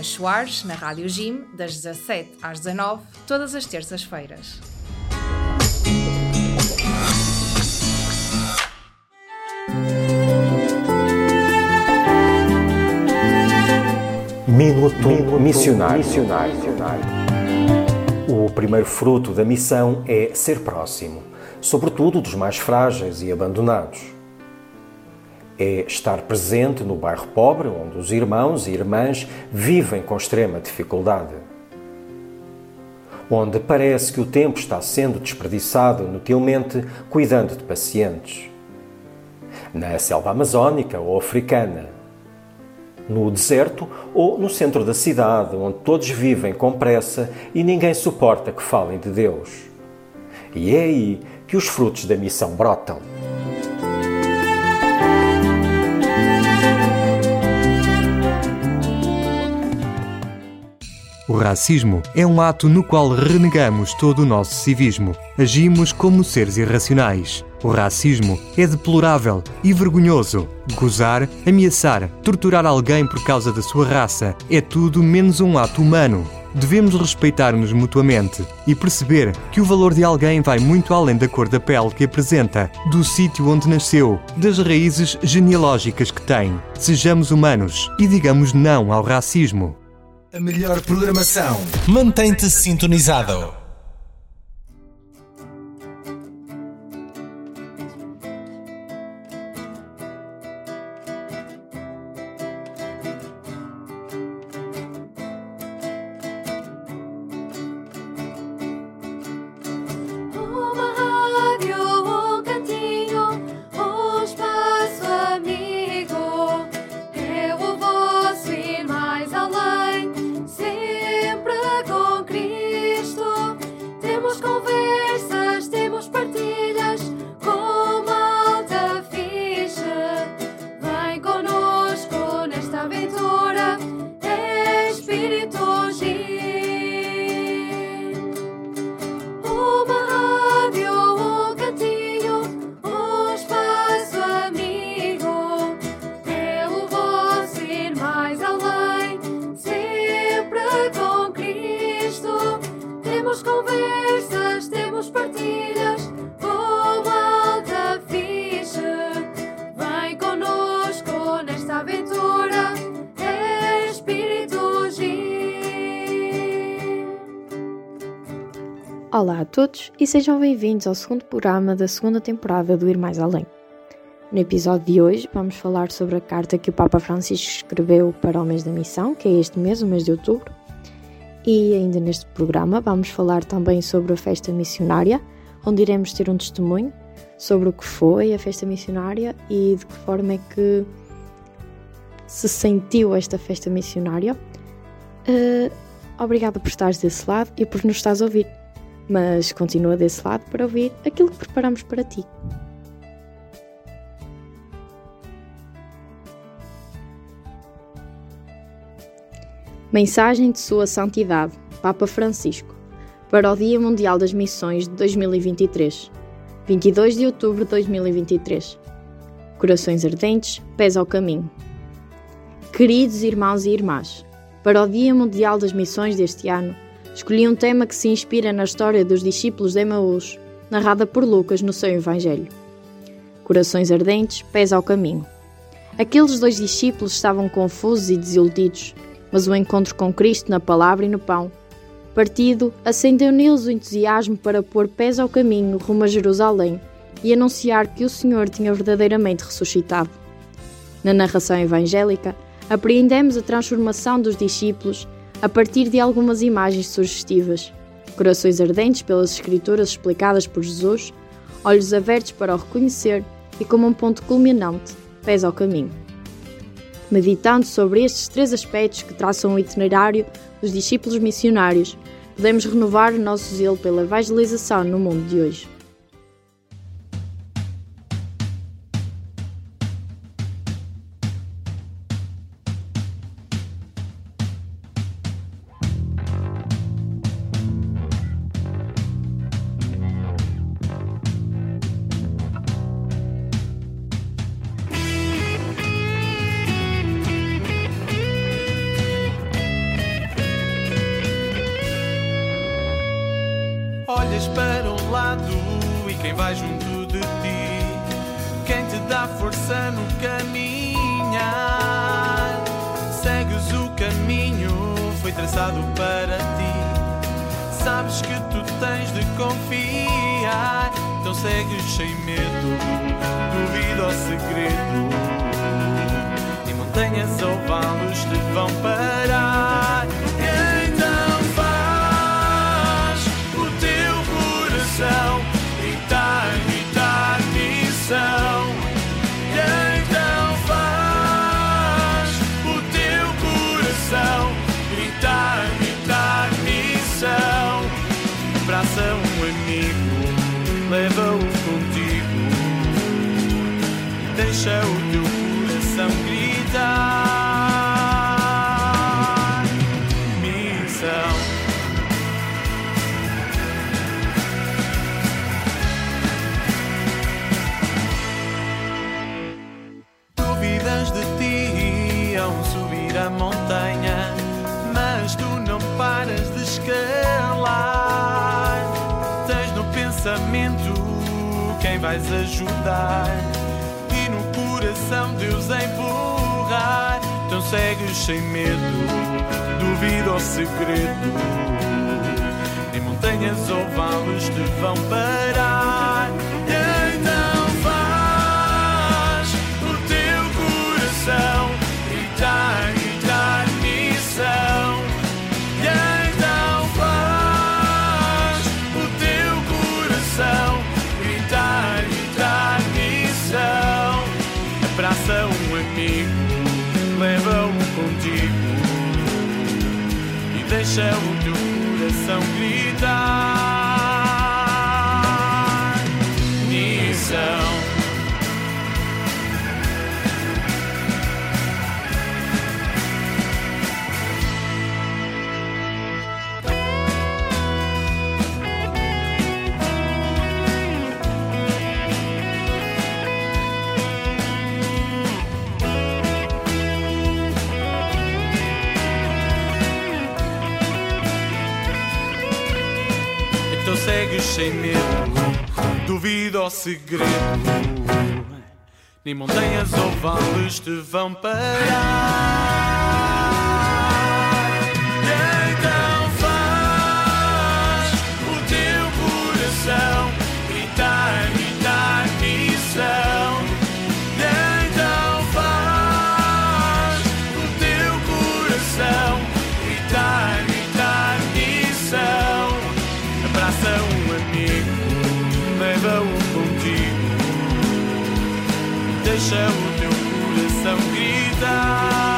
Inês Soares, na Rádio Gym, das 17 às 19, todas as terças-feiras. Minuto, Minuto missionário. missionário. O primeiro fruto da missão é ser próximo, sobretudo dos mais frágeis e abandonados. É estar presente no bairro pobre, onde os irmãos e irmãs vivem com extrema dificuldade. Onde parece que o tempo está sendo desperdiçado inutilmente cuidando de pacientes. Na selva amazónica ou africana, no deserto ou no centro da cidade, onde todos vivem com pressa e ninguém suporta que falem de Deus. E é aí que os frutos da missão brotam. O racismo é um ato no qual renegamos todo o nosso civismo. Agimos como seres irracionais. O racismo é deplorável e vergonhoso. Gozar, ameaçar, torturar alguém por causa da sua raça é tudo menos um ato humano. Devemos respeitar-nos mutuamente e perceber que o valor de alguém vai muito além da cor da pele que apresenta, do sítio onde nasceu, das raízes genealógicas que tem. Sejamos humanos e digamos não ao racismo. A melhor programação. Mantém-te sintonizado. Olá a todos e sejam bem-vindos ao segundo programa da segunda temporada do Ir Mais Além. No episódio de hoje vamos falar sobre a carta que o Papa Francisco escreveu para o mês da missão, que é este mês, o mês de outubro. E ainda neste programa vamos falar também sobre a festa missionária, onde iremos ter um testemunho sobre o que foi a festa missionária e de que forma é que se sentiu esta festa missionária. Uh, obrigada por estares desse lado e por nos estás a ouvir mas continua desse lado para ouvir aquilo que preparamos para ti. Mensagem de Sua Santidade, Papa Francisco, para o Dia Mundial das Missões de 2023, 22 de outubro de 2023. Corações ardentes, pés ao caminho. Queridos irmãos e irmãs, para o Dia Mundial das Missões deste ano, escolhi um tema que se inspira na história dos discípulos de Emaús, narrada por Lucas no seu Evangelho. Corações ardentes, pés ao caminho. Aqueles dois discípulos estavam confusos e desiludidos, mas o encontro com Cristo na palavra e no pão, partido, acendeu neles o entusiasmo para pôr pés ao caminho rumo a Jerusalém e anunciar que o Senhor tinha verdadeiramente ressuscitado. Na narração evangélica, apreendemos a transformação dos discípulos a partir de algumas imagens sugestivas: corações ardentes pelas escrituras explicadas por Jesus, olhos abertos para o reconhecer e, como um ponto culminante, pés ao caminho. Meditando sobre estes três aspectos que traçam o itinerário dos discípulos missionários, podemos renovar o nosso zelo pela evangelização no mundo de hoje. pensamento quem vais ajudar e no coração Deus empurrar. Então segues sem medo, duvido o segredo. Nem montanhas ou vales te vão parar. sem medo, duvido ao segredo. Nem montanhas ou vales te vão parar. deixa o teu coração gritar.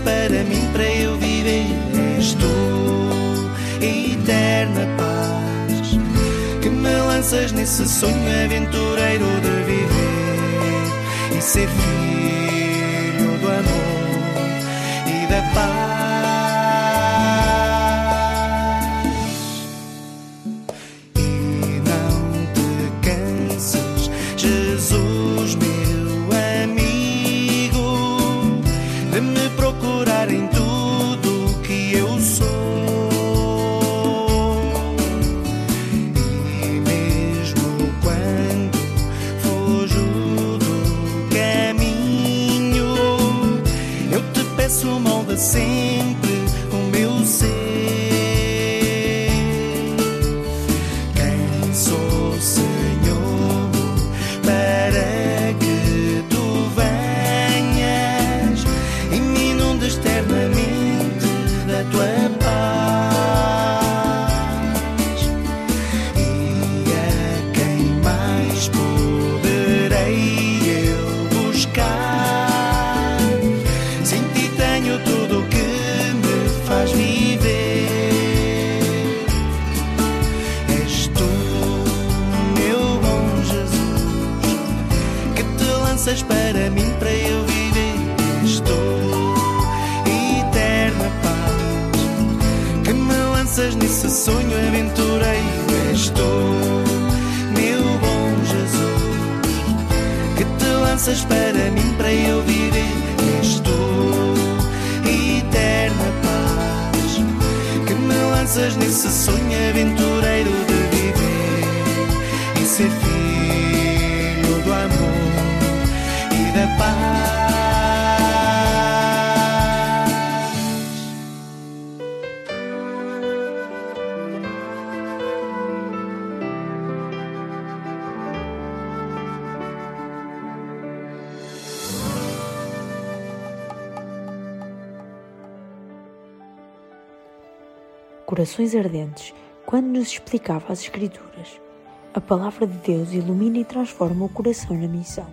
Para mim para eu viver. És tu, eterna paz, que me lanças nesse sonho aventureiro de viver e ser filho do amor e da paz. Corações Ardentes, quando nos explicava as Escrituras, a palavra de Deus ilumina e transforma o coração na missão.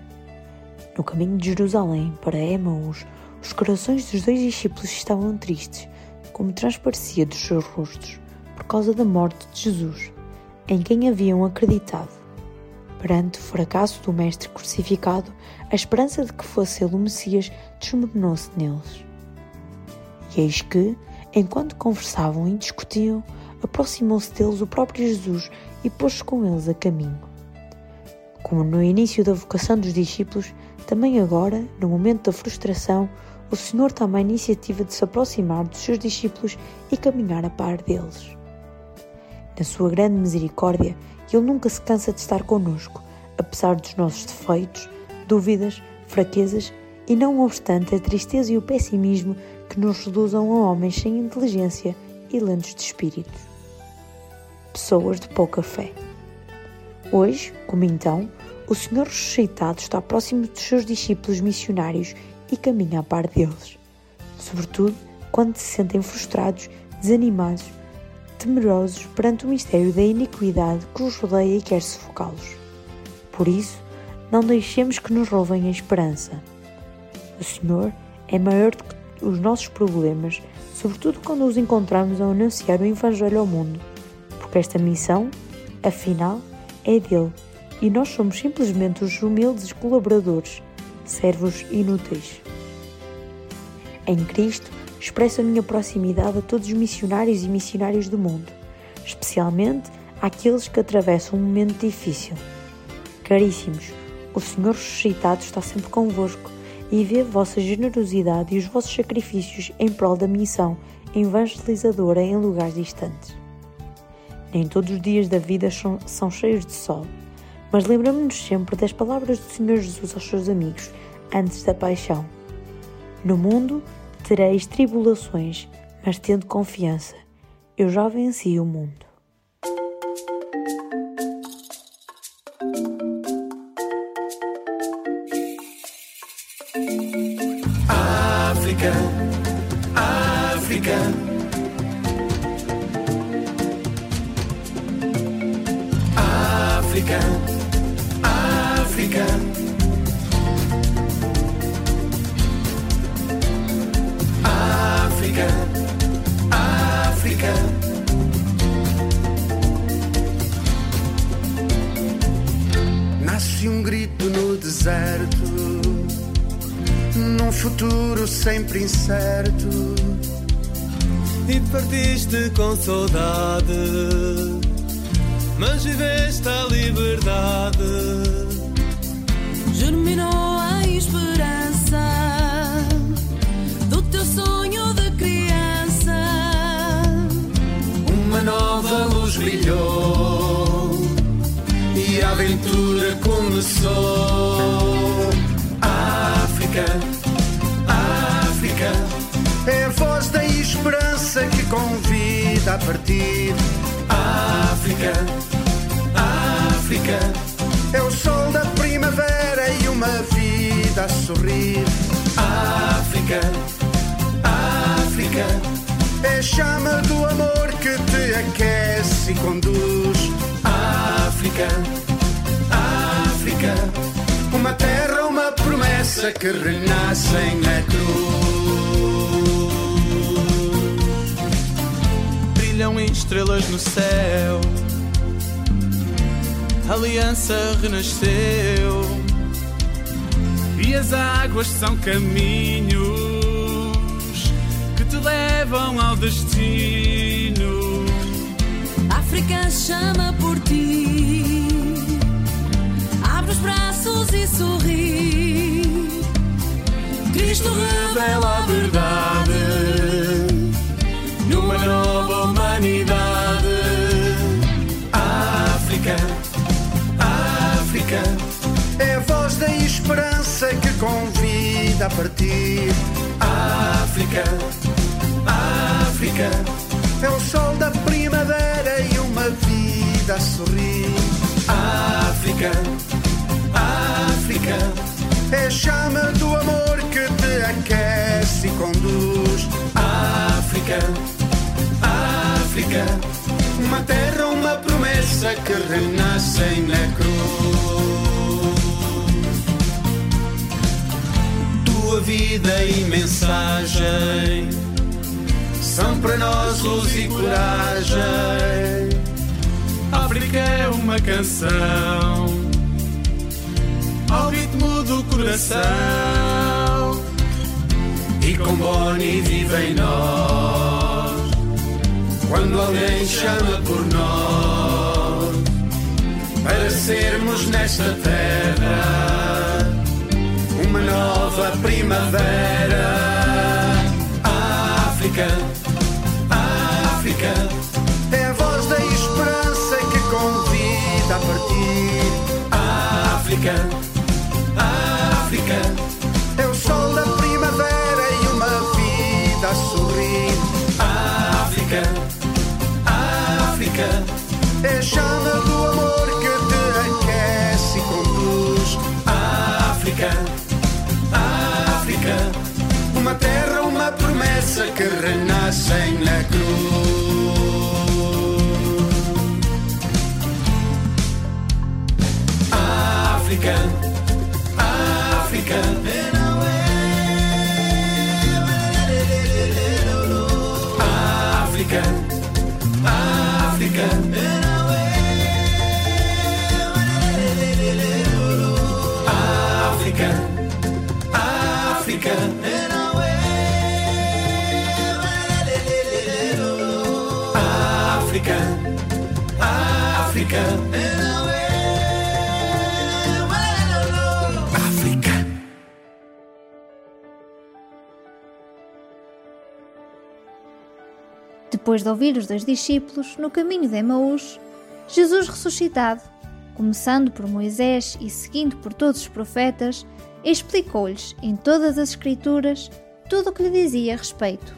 No caminho de Jerusalém para Emaús, os corações dos dois discípulos estavam tristes, como transparecia dos seus rostos, por causa da morte de Jesus, em quem haviam acreditado. Perante o fracasso do Mestre crucificado, a esperança de que fosse ele o Messias desmoronou-se neles. E eis que, enquanto conversavam e discutiam, aproximou-se deles o próprio Jesus e pôs-se com eles a caminho. Como no início da vocação dos discípulos, também agora, no momento da frustração, o Senhor toma a iniciativa de se aproximar dos seus discípulos e caminhar a par deles. Na sua grande misericórdia, Ele nunca se cansa de estar conosco, apesar dos nossos defeitos, dúvidas, fraquezas e, não obstante, a tristeza e o pessimismo que nos reduzam a homens sem inteligência e lentos de espírito. Pessoas de pouca fé. Hoje, como então, o Senhor ressuscitado está próximo dos seus discípulos missionários e caminha a par deles, sobretudo quando se sentem frustrados, desanimados, temerosos perante o mistério da iniquidade que os rodeia e quer sufocá-los. Por isso, não deixemos que nos roubem a esperança. O Senhor é maior do que os nossos problemas, sobretudo quando os encontramos a anunciar o Evangelho ao mundo, porque esta missão, afinal, é dele e nós somos simplesmente os humildes colaboradores, servos inúteis. Em Cristo, expresso a minha proximidade a todos os missionários e missionários do mundo, especialmente àqueles que atravessam um momento difícil. Caríssimos, o Senhor ressuscitado está sempre convosco e vê vossa generosidade e os vossos sacrifícios em prol da missão evangelizadora em lugares distantes. Nem todos os dias da vida são, são cheios de sol, mas lembramos-nos sempre das palavras do Senhor Jesus aos seus amigos antes da paixão. No mundo tereis tribulações, mas tendo confiança, eu já venci o mundo. África. África, África. África, África. Nasce um grito no deserto num futuro sempre incerto. E partiste com saudade, mas viveste a liberdade. Germinou a esperança do teu sonho de criança. Uma nova luz brilhou e a aventura começou. África, convida a partir. África, África, é o sol da primavera e uma vida a sorrir. África, África, é chama do amor que te aquece e conduz. África, África, uma terra, uma promessa que renascem na cruz. Brilham estrelas no céu, a aliança renasceu. E as águas são caminhos que te levam ao destino. África chama por vida a sorrir. África, África, é chama do amor que te aquece e conduz. África, África, uma terra, uma promessa que renascem na cruz. Tua vida e mensagem são para nós luz e coragem. África é uma canção ao ritmo do coração. E com Bonnie vive em nós. Quando alguém chama por nós, para sermos nesta terra uma nova primavera. África, África, convida a partir. África, África, é o sol da primavera e uma vida a sorrir. África, África, é a chama do amor que te aquece e conduz. África, África, uma terra, uma promessa que renascem na cruz. África. Depois de ouvir os dois discípulos no caminho de Emaús, Jesus ressuscitado, começando por Moisés e seguindo por todos os profetas, explicou-lhes em todas as Escrituras tudo o que lhe dizia a respeito.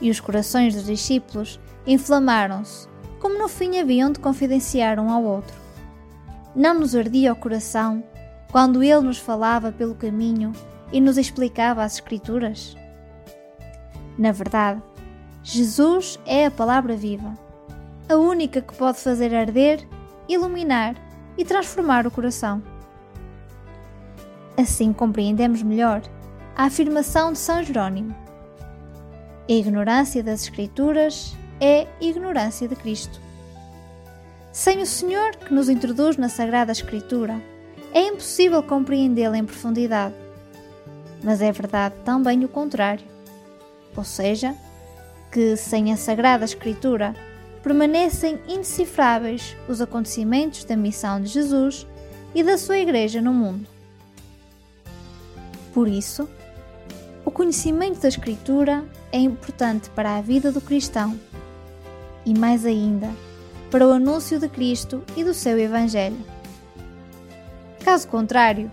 E os corações dos discípulos inflamaram-se, como no fim haviam de confidenciar um ao outro. Não nos ardia o coração quando ele nos falava pelo caminho e nos explicava as Escrituras? Na verdade, Jesus é a palavra viva, a única que pode fazer arder, iluminar e transformar o coração. Assim compreendemos melhor a afirmação de São Jerónimo: A ignorância das Escrituras é ignorância de Cristo. Sem o Senhor que nos introduz na Sagrada Escritura, é impossível compreendê-la em profundidade. Mas é verdade também o contrário. Ou seja, que sem a Sagrada Escritura permanecem indecifráveis os acontecimentos da missão de Jesus e da sua Igreja no mundo. Por isso, o conhecimento da Escritura é importante para a vida do cristão e, mais ainda, para o anúncio de Cristo e do seu Evangelho. Caso contrário,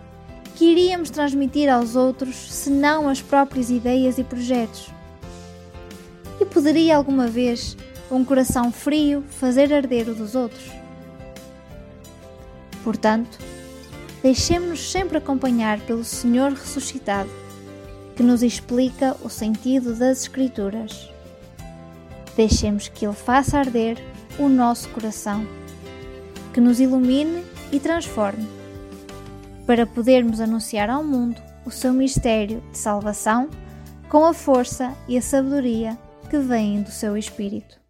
que iríamos transmitir aos outros senão as próprias ideias e projetos? Poderia alguma vez um coração frio fazer arder o dos outros? Portanto, deixemos-nos sempre acompanhar pelo Senhor ressuscitado, que nos explica o sentido das Escrituras. Deixemos que Ele faça arder o nosso coração, que nos ilumine e transforme, para podermos anunciar ao mundo o seu mistério de salvação com a força e a sabedoria que vêm do seu Espírito.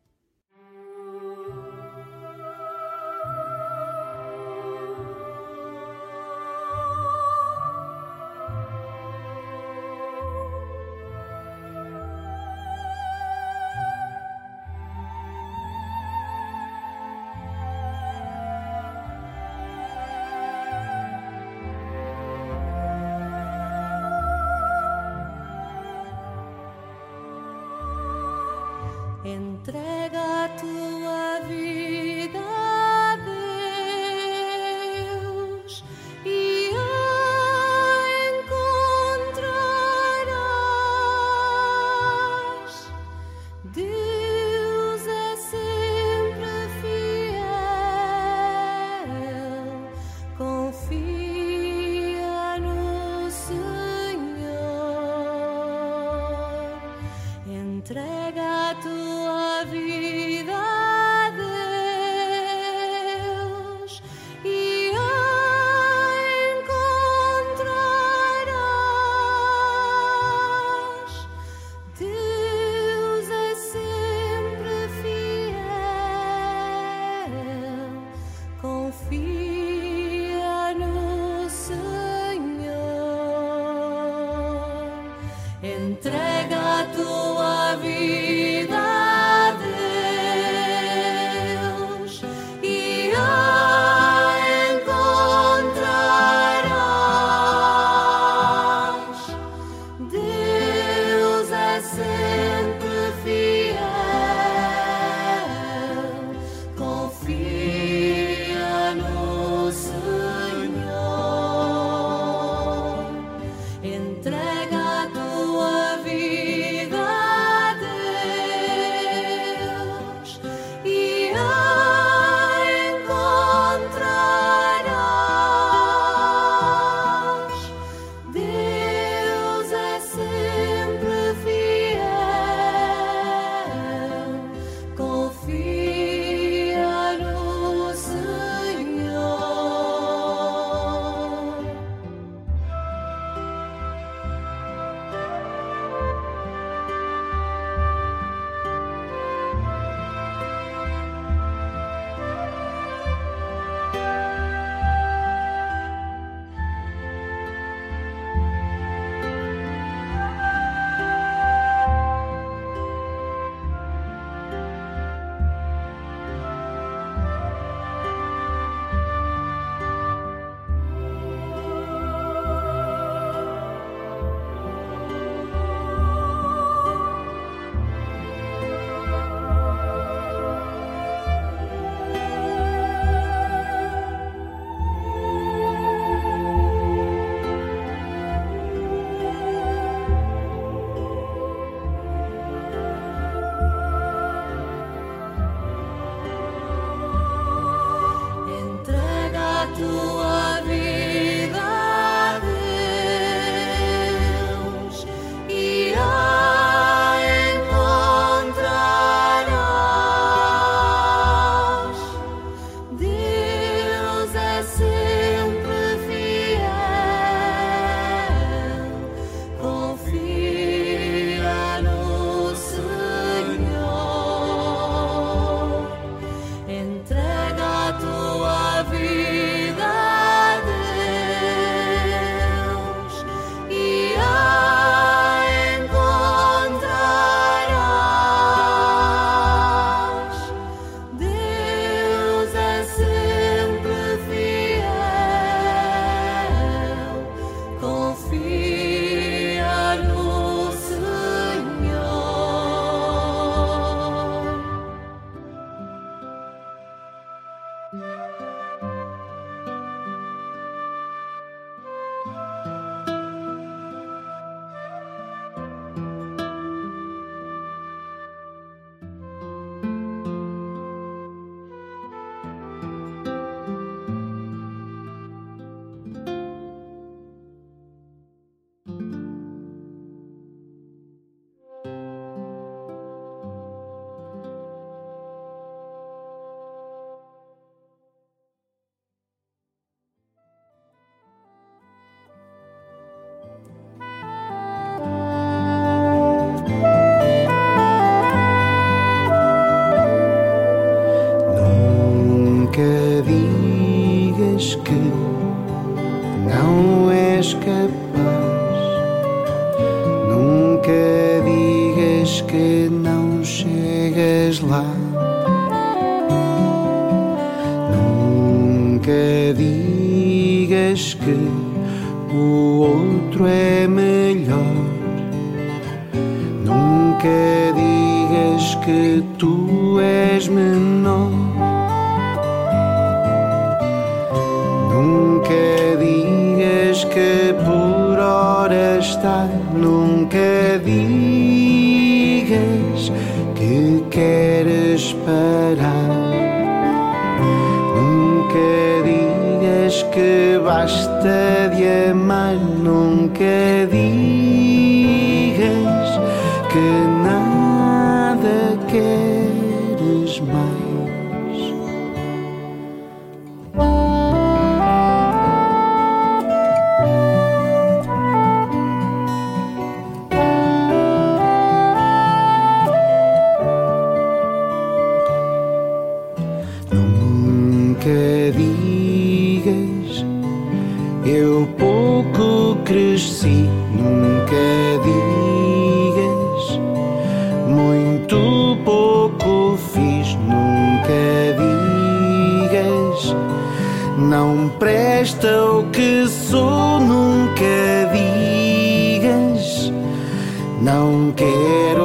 Eu pouco cresci. Nunca digas muito pouco fiz. Nunca digas não presta o que sou. Nunca digas não quero,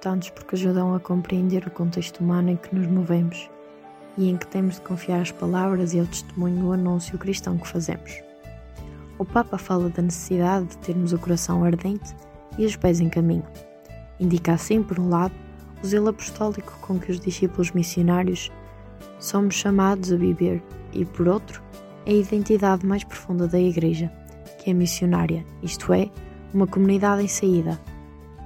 importantes porque ajudam a compreender o contexto humano em que nos movemos e em que temos de confiar as palavras e ao testemunho do anúncio cristão que fazemos. O Papa fala da necessidade de termos o coração ardente e os pés em caminho. Indica assim, por um lado, o zelo apostólico com que os discípulos missionários somos chamados a viver e, por outro, a identidade mais profunda da Igreja, que é missionária, isto é, uma comunidade em saída,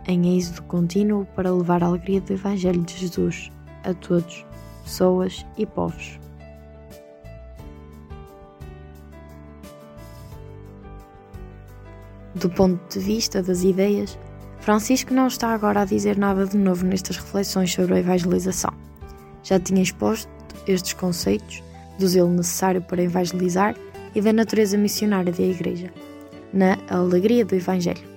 em êxodo contínuo para levar a alegria do Evangelho de Jesus a todos, pessoas e povos. Do ponto de vista das ideias, Francisco não está agora a dizer nada de novo nestas reflexões sobre a evangelização. Já tinha exposto estes conceitos do zelo necessário para evangelizar e da natureza missionária da Igreja, na Alegria do Evangelho.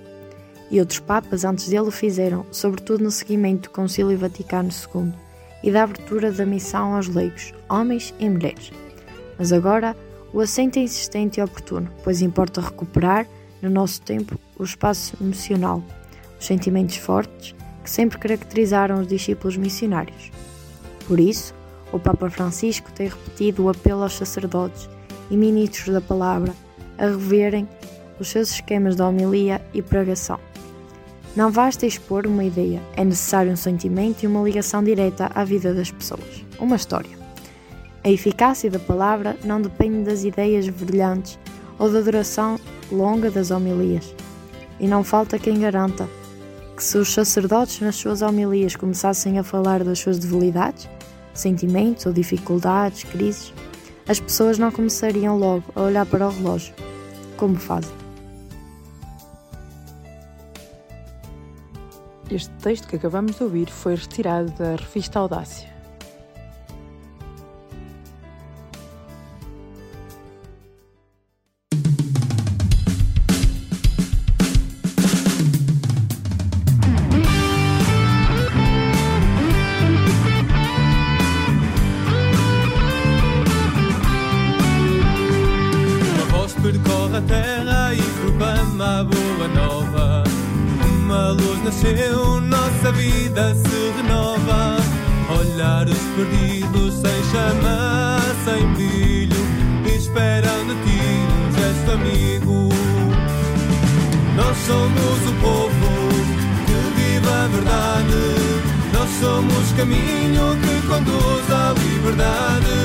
E outros papas antes dele o fizeram, sobretudo no seguimento do Concílio Vaticano II e da abertura da missão aos leigos, homens e mulheres. Mas agora o assento é insistente e oportuno, pois importa recuperar, no nosso tempo, o espaço emocional, os sentimentos fortes que sempre caracterizaram os discípulos missionários. Por isso, o Papa Francisco tem repetido o apelo aos sacerdotes e ministros da palavra a reverem os seus esquemas de homilia e pregação. Não basta expor uma ideia, é necessário um sentimento e uma ligação direta à vida das pessoas, uma história. A eficácia da palavra não depende das ideias brilhantes ou da duração longa das homilias. E não falta quem garanta que se os sacerdotes nas suas homilias começassem a falar das suas debilidades, sentimentos ou dificuldades, crises, as pessoas não começariam logo a olhar para o relógio, como fazem. Este texto que acabamos de ouvir foi retirado da revista Audácia. Uma voz percorre a terra e proclama a boa nova. Uma luz nasceu, nossa vida se renova. Olhares perdidos sem chama, sem brilho, esperam de ti um gesto amigo. Nós somos o povo que vive a verdade. Nós somos caminho que conduz à liberdade.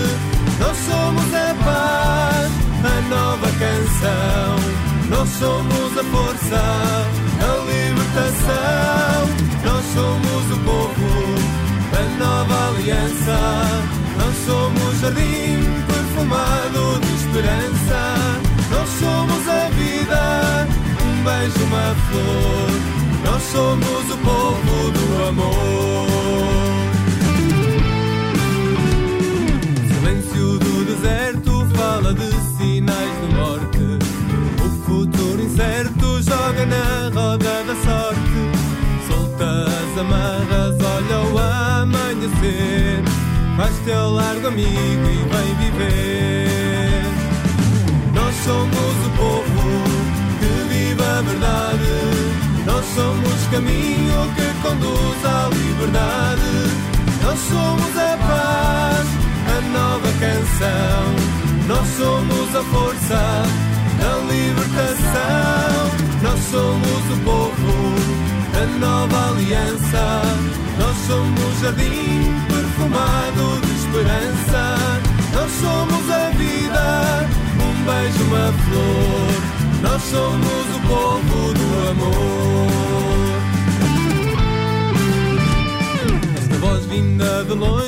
Nós somos a paz, a nova canção. Nós somos a força, a libertação. Nós somos o povo, a nova aliança. Nós somos jardim perfumado de esperança. Nós somos a vida, um beijo, uma flor. Nós somos o povo do amor. Joga na roda da sorte. Solta as amarras, olha o amanhecer. Faz teu largo amigo e vem viver. Nós somos o povo que vive a verdade. Nós somos caminho que conduz à liberdade. Nós somos a paz, a nova canção. Nós somos a força, a libertação. Nós somos o povo, a nova aliança. Nós somos jardim perfumado de esperança. Nós somos a vida, um beijo, uma flor. Nós somos o povo do amor. Esta voz vinda de longe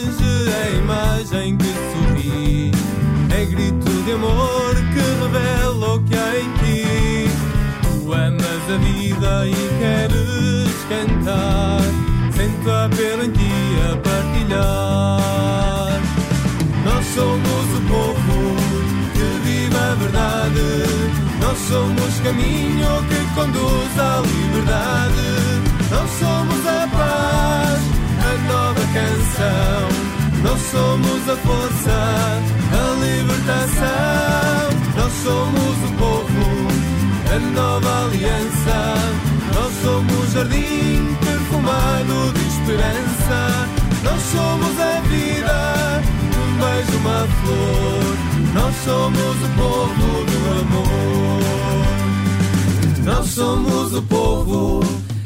somos caminho que conduz à liberdade. Nós somos a paz, a nova canção. Nós somos a força, a libertação. Nós somos o povo, a nova aliança. Nós somos jardim perfumado de esperança. Nós somos a vida, um beijo, uma flor. Nós somos o povo do amor. Nós somos o povo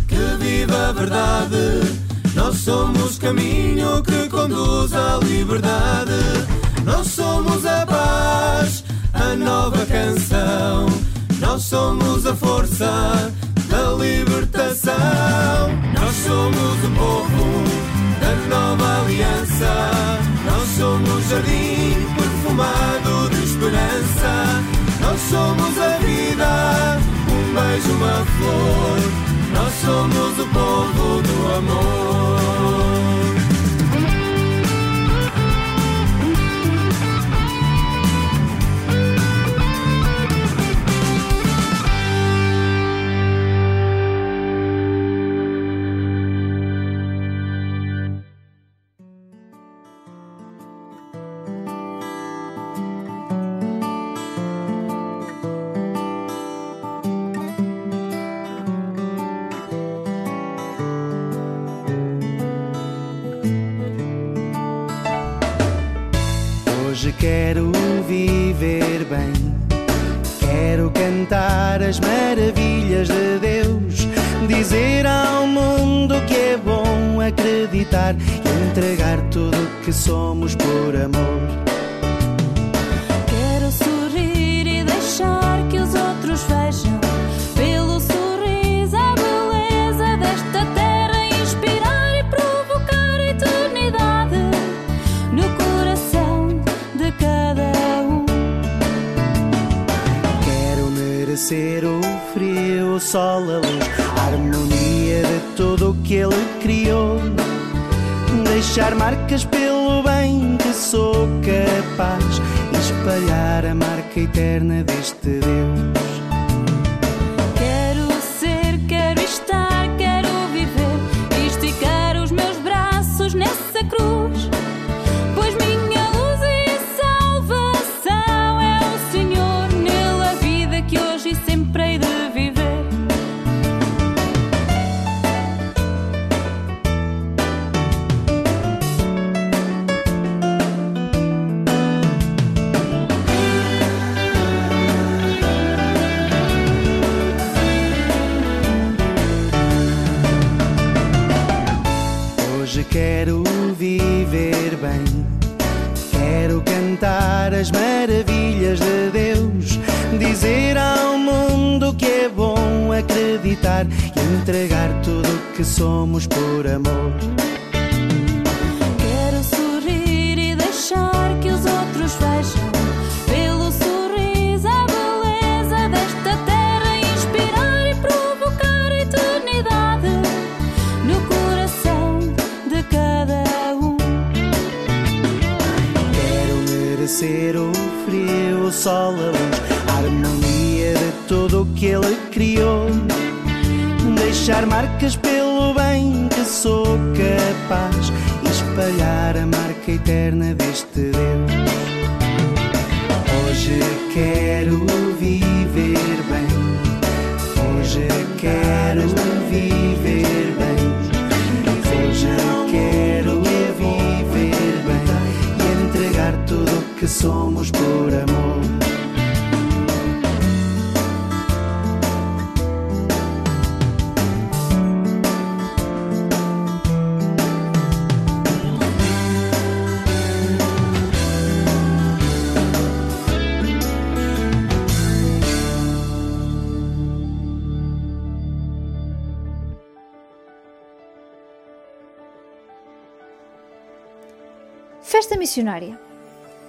que vive a verdade. Nós somos caminho que conduz à liberdade. Nós somos a paz, a nova canção. Nós somos a força da libertação. Nós somos o povo da nova aliança. Somos jardim perfumado de esperança. Nós somos a vida, um beijo, uma flor. Nós somos o povo do amor. Cantar as maravilhas de Deus. Dizer ao mundo que é bom acreditar e entregar tudo que somos por amor. Sol, a luz, a harmonia de tudo o que Ele criou. Deixar marcas pelo bem que sou capaz, espalhar a marca eterna deste acreditar e entregar tudo o que somos por amor. Quero sorrir e deixar que os outros vejam pelo sorriso a beleza desta terra inspirar e provocar a eternidade no coração de cada um. Quero merecer o frio, o sol, a luz, a harmonia de tudo o que Ele criou. Deixar marcas pelo bem que sou capaz espalhar a marca eterna deste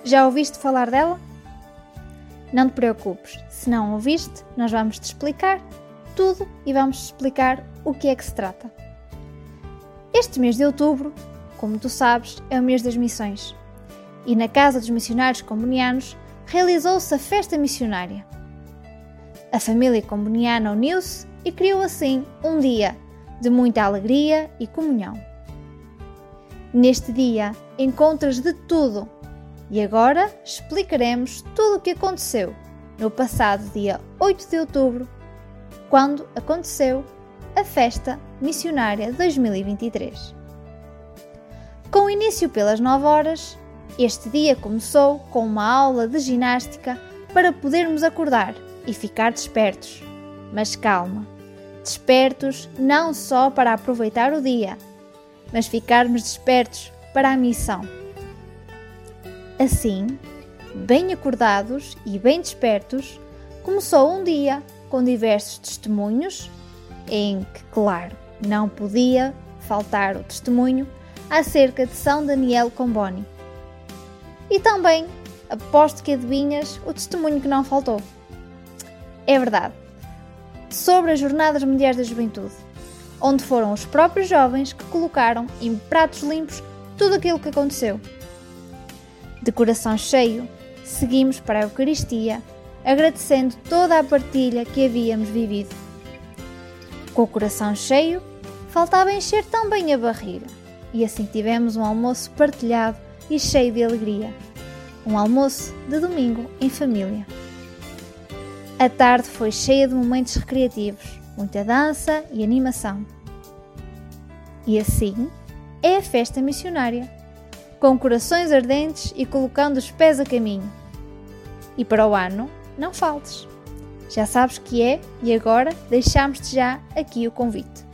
Já ouviste falar dela? Não te preocupes, se não ouviste, nós vamos te explicar tudo e vamos te explicar o que é que se trata. Este mês de outubro, como tu sabes, é o mês das missões. E na Casa dos Missionários Combonianos realizou-se a festa missionária. A família comboniana uniu-se e criou assim um dia de muita alegria e comunhão. Neste dia encontras de tudo e agora explicaremos tudo o que aconteceu no passado dia 8 de outubro, quando aconteceu a Festa Missionária 2023. Com início pelas 9 horas, este dia começou com uma aula de ginástica para podermos acordar e ficar despertos. Mas calma, despertos não só para aproveitar o dia, mas ficarmos despertos para a missão. Assim, bem acordados e bem despertos, começou um dia com diversos testemunhos, em que, claro, não podia faltar o testemunho acerca de São Daniel Comboni. E também, aposto que adivinhas o testemunho que não faltou. É verdade, sobre as Jornadas Mundiais da Juventude, onde foram os próprios jovens que colocaram em pratos limpos tudo aquilo que aconteceu. De coração cheio, seguimos para a Eucaristia, agradecendo toda a partilha que havíamos vivido. Com o coração cheio, faltava encher também a barriga, e assim tivemos um almoço partilhado e cheio de alegria. Um almoço de domingo em família. A tarde foi cheia de momentos recreativos, muita dança e animação. E assim é a festa missionária, com corações ardentes e colocando os pés a caminho. E para o ano, não faltes. Já sabes que é e agora deixamos-te já aqui o convite.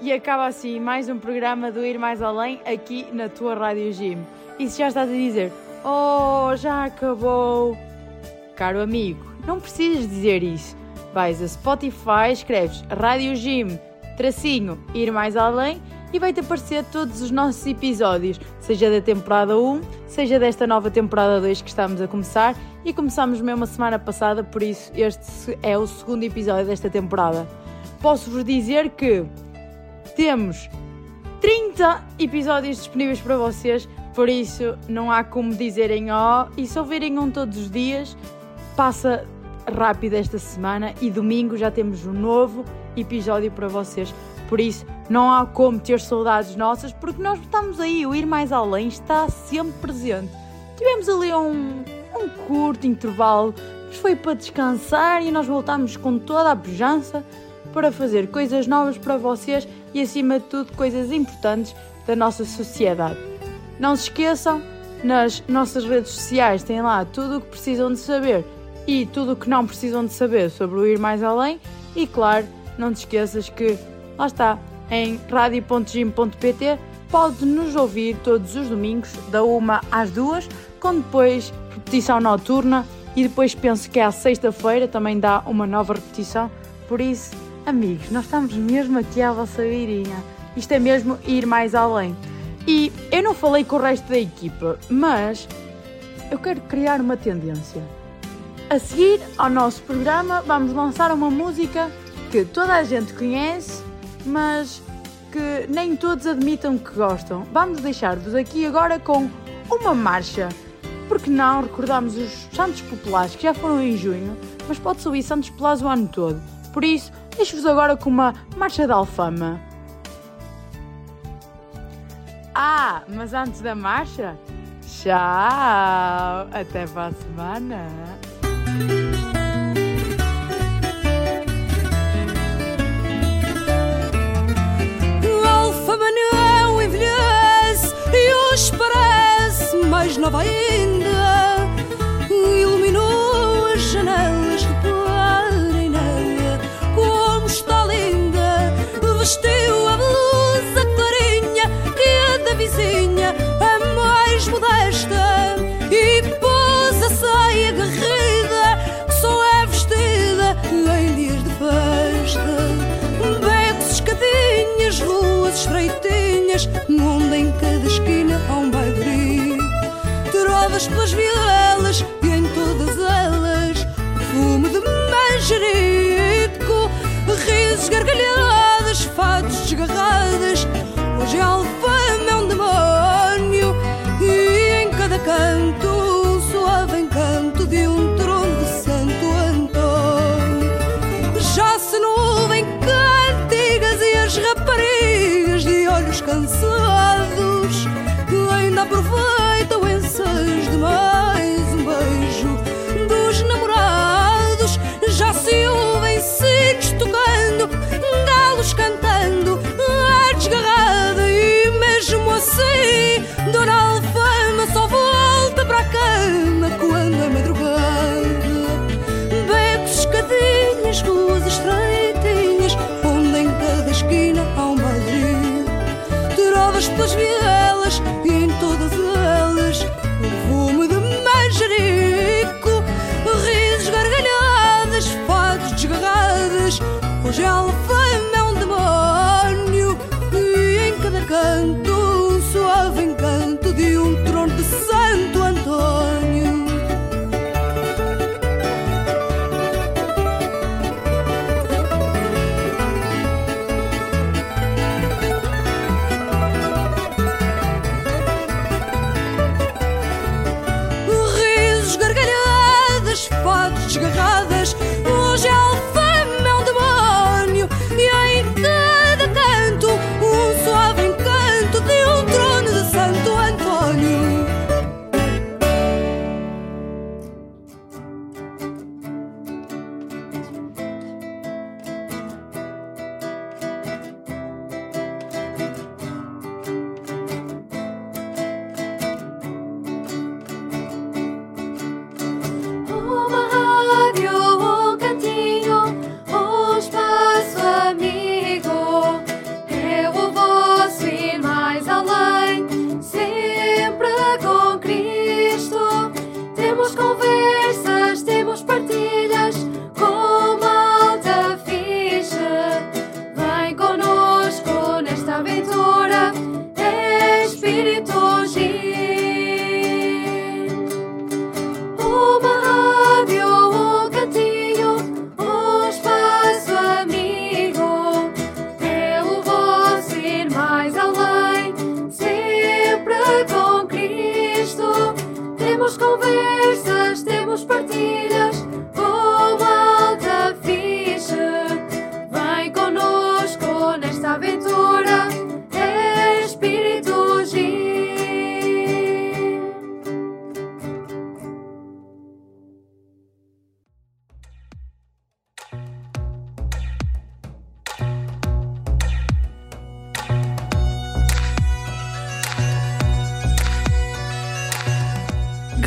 E acaba assim mais um programa do Ir Mais Além aqui na tua Rádio Gym. E se já estás a dizer, oh, já acabou. Caro amigo, não precisas dizer isso. Vais a Spotify, escreves Rádio Gym, tracinho, Ir Mais Além e vai-te aparecer todos os nossos episódios, seja da temporada 1, seja desta nova temporada 2 que estamos a começar e começámos mesmo a semana passada, por isso este é o segundo episódio desta temporada. Posso-vos dizer que temos 30 episódios disponíveis para vocês, por isso não há como dizerem ó, e se ouvirem um todos os dias, passa rápido esta semana e domingo já temos um novo episódio para vocês. Por isso, não há como ter saudades nossas, porque nós estamos aí, o ir mais além está sempre presente. Tivemos ali um, um curto intervalo, mas foi para descansar e nós voltamos com toda a pujança para fazer coisas novas para vocês e, acima de tudo, coisas importantes da nossa sociedade. Não se esqueçam, nas nossas redes sociais têm lá tudo o que precisam de saber e tudo o que não precisam de saber sobre o Ir Mais Além. E claro, não te esqueças que lá está, em radio.gym.pt pode nos ouvir todos os domingos, da uma às duas, com depois repetição noturna e depois penso que é à sexta-feira também dá uma nova repetição. Por isso, amigos, nós estamos mesmo aqui à vossa beirinha. Isto é mesmo ir mais além. E eu não falei com o resto da equipa, mas eu quero criar uma tendência. A seguir ao nosso programa, vamos lançar uma música que toda a gente conhece, mas que nem todos admitam que gostam. Vamos deixar-vos aqui agora com uma marcha. Porque não recordamos os Santos Populares que já foram em junho, mas pode-se ouvir Santos Populares o ano todo. Por isso, deixo-vos agora com uma marcha da Alfama. Ah, mas antes da marcha, tchau! Até para a semana! O Alfama não envelhece e hoje parece mais nova ainda. Iluminou as janelas,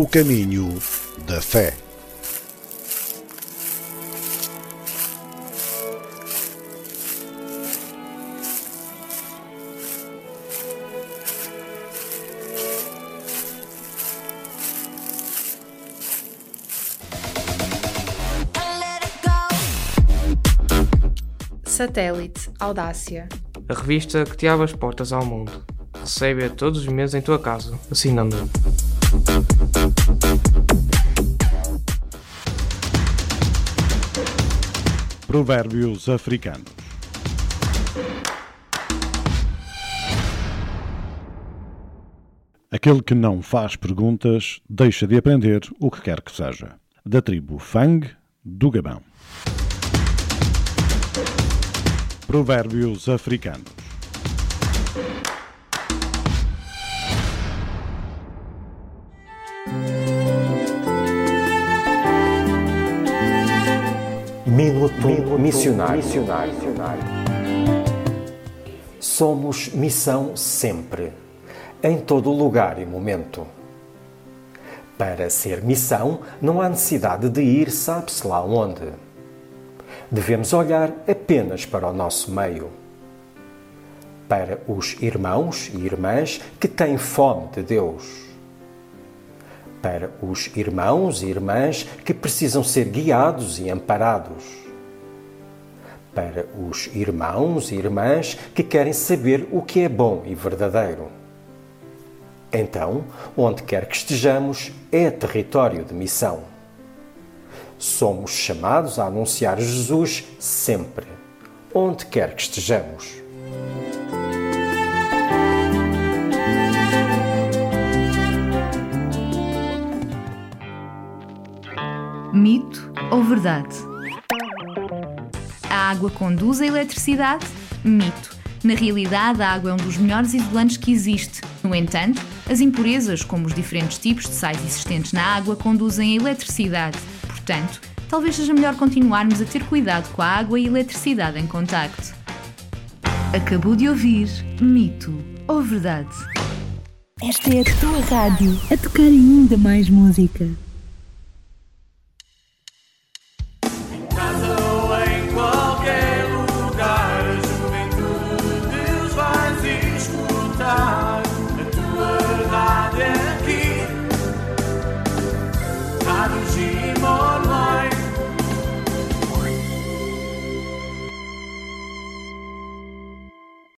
O caminho da fé. Satélite Audácia. A revista que te abre as portas ao mundo. Recebe-a todos os meses em tua casa, assinando. Provérbios africanos. Aquele que não faz perguntas deixa de aprender o que quer que seja. Da tribo Fang do Gabão. Provérbios africanos. Minuto Missionário. Somos missão sempre, em todo lugar e momento. Para ser missão, não há necessidade de ir sabe-se lá onde. Devemos olhar apenas para o nosso meio. Para os irmãos e irmãs que têm fome de Deus para os irmãos e irmãs que precisam ser guiados e amparados, para os irmãos e irmãs que querem saber o que é bom e verdadeiro. Então, onde quer que estejamos, é território de missão. Somos chamados a anunciar Jesus sempre, onde quer que estejamos. Mito ou verdade? A água conduz a eletricidade? Mito. Na realidade, a água é um dos melhores isolantes que existe. No entanto, as impurezas, como os diferentes tipos de sais existentes na água, conduzem a eletricidade. Portanto, talvez seja melhor continuarmos a ter cuidado com a água e a eletricidade em contacto. Acabou de ouvir Mito ou Verdade? Esta é a tua rádio a tocar ainda mais música.